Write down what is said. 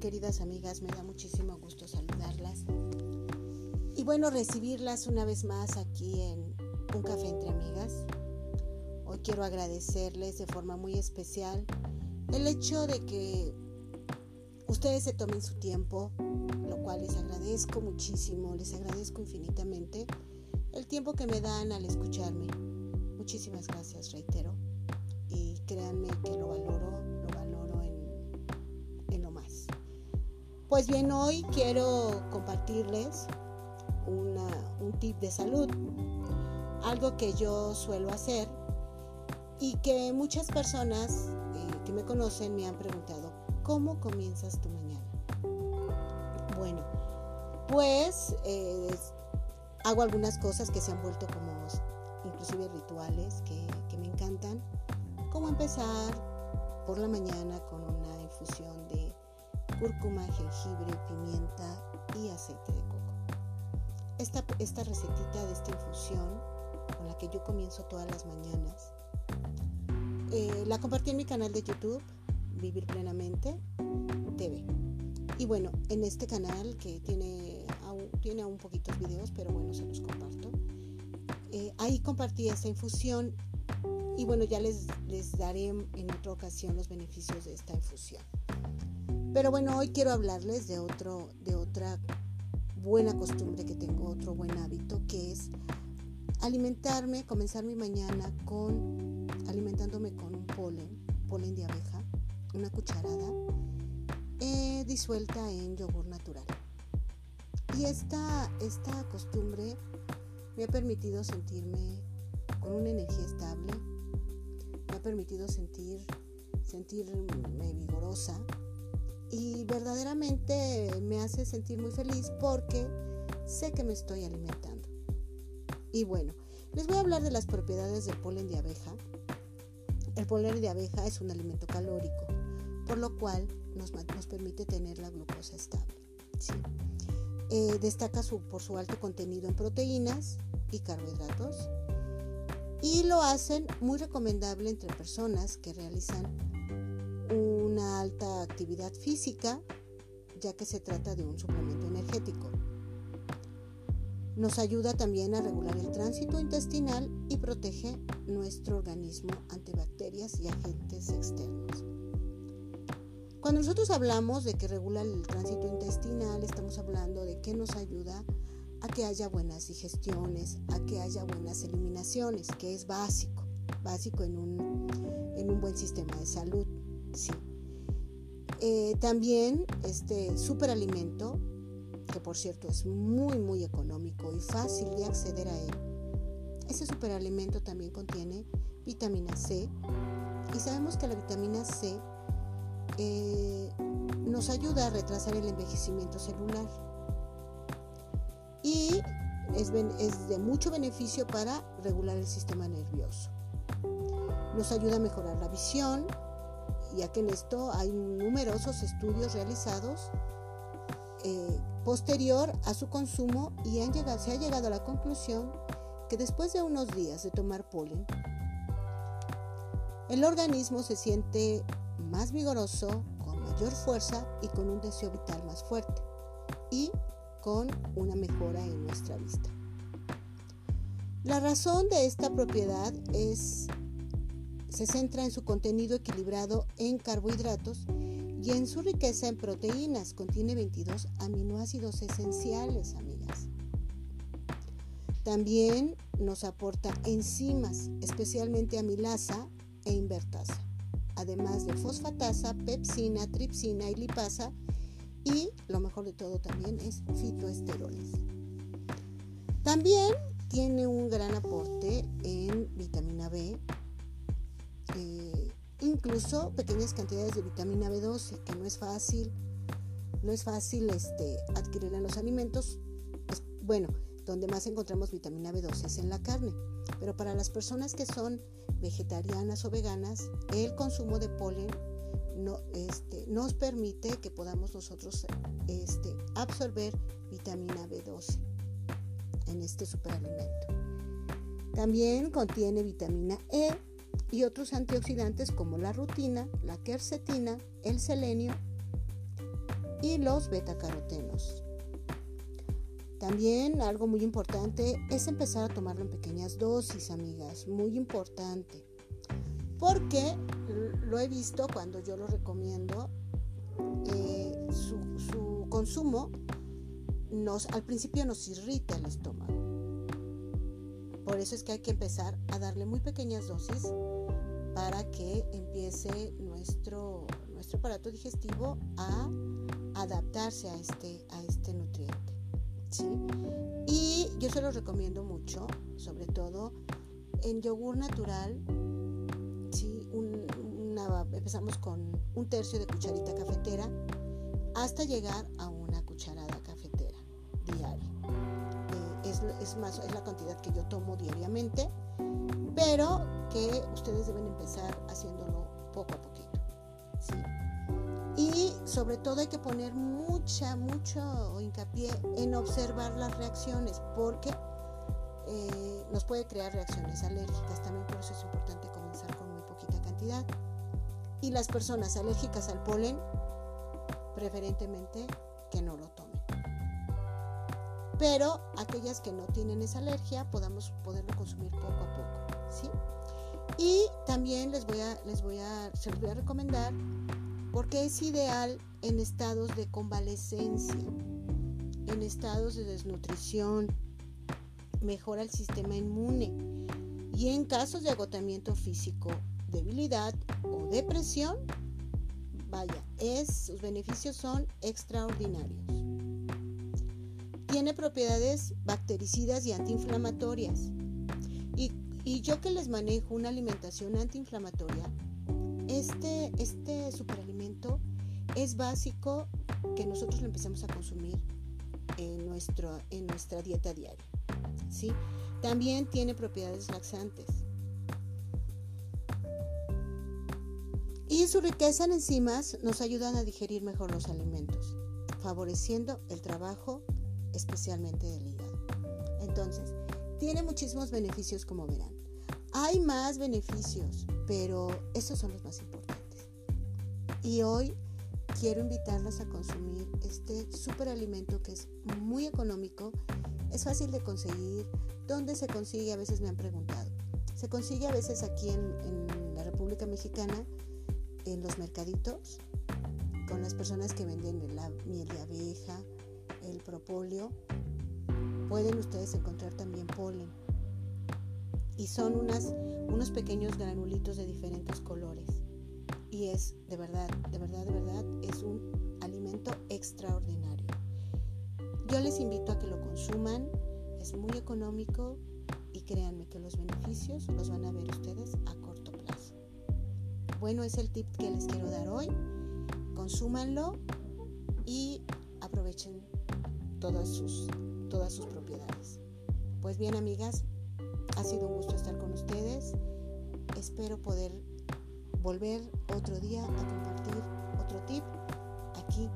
queridas amigas? Me da muchísimo gusto saludarlas. Y bueno, recibirlas una vez más aquí en Un Café entre Amigas. Hoy quiero agradecerles de forma muy especial el hecho de que ustedes se tomen su tiempo, lo cual les agradezco muchísimo, les agradezco infinitamente el tiempo que me dan al escucharme. Muchísimas gracias, reitero. Y créanme que lo valoro, Pues bien, hoy quiero compartirles un tip de salud, algo que yo suelo hacer y que muchas personas eh, que me conocen me han preguntado, ¿cómo comienzas tu mañana? Bueno, pues eh, hago algunas cosas que se han vuelto como inclusive rituales que, que me encantan, como empezar por la mañana con cúrcuma, jengibre, pimienta y aceite de coco. Esta, esta recetita de esta infusión con la que yo comienzo todas las mañanas, eh, la compartí en mi canal de YouTube, Vivir Plenamente TV. Y bueno, en este canal que tiene, tiene aún poquitos videos, pero bueno, se los comparto. Eh, ahí compartí esta infusión y bueno, ya les, les daré en otra ocasión los beneficios de esta infusión. Pero bueno, hoy quiero hablarles de, otro, de otra buena costumbre que tengo, otro buen hábito, que es alimentarme, comenzar mi mañana con, alimentándome con un polen, polen de abeja, una cucharada, eh, disuelta en yogur natural. Y esta, esta costumbre me ha permitido sentirme con una energía estable, me ha permitido sentir, sentirme vigorosa, y verdaderamente me hace sentir muy feliz porque sé que me estoy alimentando. Y bueno, les voy a hablar de las propiedades del polen de abeja. El polen de abeja es un alimento calórico, por lo cual nos, permite tener la glucosa estable. Eh, destaca por su alto contenido en proteínas y carbohidratos y lo hacen muy recomendable entre personas que realizan alta actividad física, ya que se trata de un suplemento energético. Nos ayuda también a regular el tránsito intestinal y protege nuestro organismo ante bacterias y agentes externos. Cuando nosotros hablamos de que regula el tránsito intestinal, estamos hablando de que nos ayuda a que haya buenas digestiones, a que haya buenas eliminaciones, que es básico, básico en un, en un buen sistema de salud. Sí. Eh, también este superalimento, que por cierto es muy muy económico y fácil de acceder a él. Ese superalimento también contiene vitamina C y sabemos que la vitamina C eh, nos ayuda a retrasar el envejecimiento celular y es, es de mucho beneficio para regular el sistema nervioso. Nos ayuda a mejorar la visión, ya que en esto hay numerosos estudios realizados eh, posterior a su consumo y se ha llegado a la conclusión que después de unos días de tomar polen, el organismo se siente más vigoroso, con mayor fuerza y con un deseo vital más fuerte y con una mejora en nuestra vista. La razón de esta propiedad es se centra en su contenido equilibrado en carbohidratos y en su riqueza en proteínas. Contiene 22 aminoácidos esenciales, amigas. También nos aporta enzimas, especialmente amilasa e invertasa, además de fosfatasa, pepsina, tripsina y lipasa y lo mejor de todo también es fitoesteroles. También tiene un gran aporte en vitamina B, incluso pequeñas cantidades de vitamina B12, que no es fácil, no es fácil este, adquirir en los alimentos. bueno, donde más encontramos vitamina B12 es en la carne, pero para las personas que son vegetarianas o veganas, el consumo de polen no, este, nos permite que podamos nosotros este, absorber vitamina B12 en este superalimento. También contiene vitamina E, y otros antioxidantes como la rutina, la quercetina, el selenio y los betacarotenos. También algo muy importante es empezar a tomarlo en pequeñas dosis, amigas, muy importante. Porque lo he visto cuando yo lo recomiendo, eh, su, consumo nos, al principio nos irrita el estómago. Por eso es que hay que empezar a darle muy pequeñas dosis para que empiece nuestro, nuestro aparato digestivo a adaptarse a este, a este nutriente. ¿sí? Y yo se lo recomiendo mucho, sobre todo en yogur natural. ¿sí? empezamos con un tercio de cucharita cafetera hasta llegar a una cucharada es, más, es la cantidad que yo tomo diariamente, pero que ustedes deben empezar haciéndolo poco a poquito. ¿sí? Y sobre todo hay que poner mucha, mucho hincapié en observar las reacciones, porque eh, nos puede crear reacciones alérgicas. También por eso es importante comenzar con muy poquita cantidad. Y las personas alérgicas al polen, preferentemente que no lo tomen. Pero aquellas que no tienen esa alergia, podamos poderlo consumir poco a poco. ¿sí? Y también les voy a, les voy a, se los voy a recomendar porque es ideal en estados de convalescencia, en estados de desnutrición, mejora el sistema inmune y en casos de agotamiento físico, debilidad o depresión, vaya, es, sus beneficios son extraordinarios. Tiene propiedades bactericidas y antiinflamatorias. Y, yo que les manejo una alimentación antiinflamatoria, este, este superalimento es básico que nosotros lo empecemos a consumir en, nuestro, en nuestra dieta diaria. ¿sí? También tiene propiedades laxantes. Y su riqueza en enzimas nos ayudan a digerir mejor los alimentos, favoreciendo el trabajo especialmente del hígado. Entonces, tiene muchísimos beneficios como verán. Hay más beneficios, pero estos son los más importantes. Y hoy quiero invitarlas a consumir este superalimento que es muy económico, es fácil de conseguir. ¿Dónde se consigue? A veces me han preguntado. Se consigue a veces aquí en, en la República Mexicana, en los mercaditos, con las personas que venden la miel de abeja, el propóleo. Pueden ustedes encontrar también polen y son unas, unos pequeños granulitos de diferentes colores. Y es de verdad, de verdad, de verdad, es un alimento extraordinario. Yo les invito a que lo consuman, es muy económico y créanme que los beneficios los van a ver ustedes a corto plazo. Bueno, es el tip que les quiero dar hoy. Consúmanlo y aprovechen todas sus, todas sus propiedades. Pues bien, amigas, ha sido un gusto estar con ustedes. Espero poder volver otro día a compartir otro tip aquí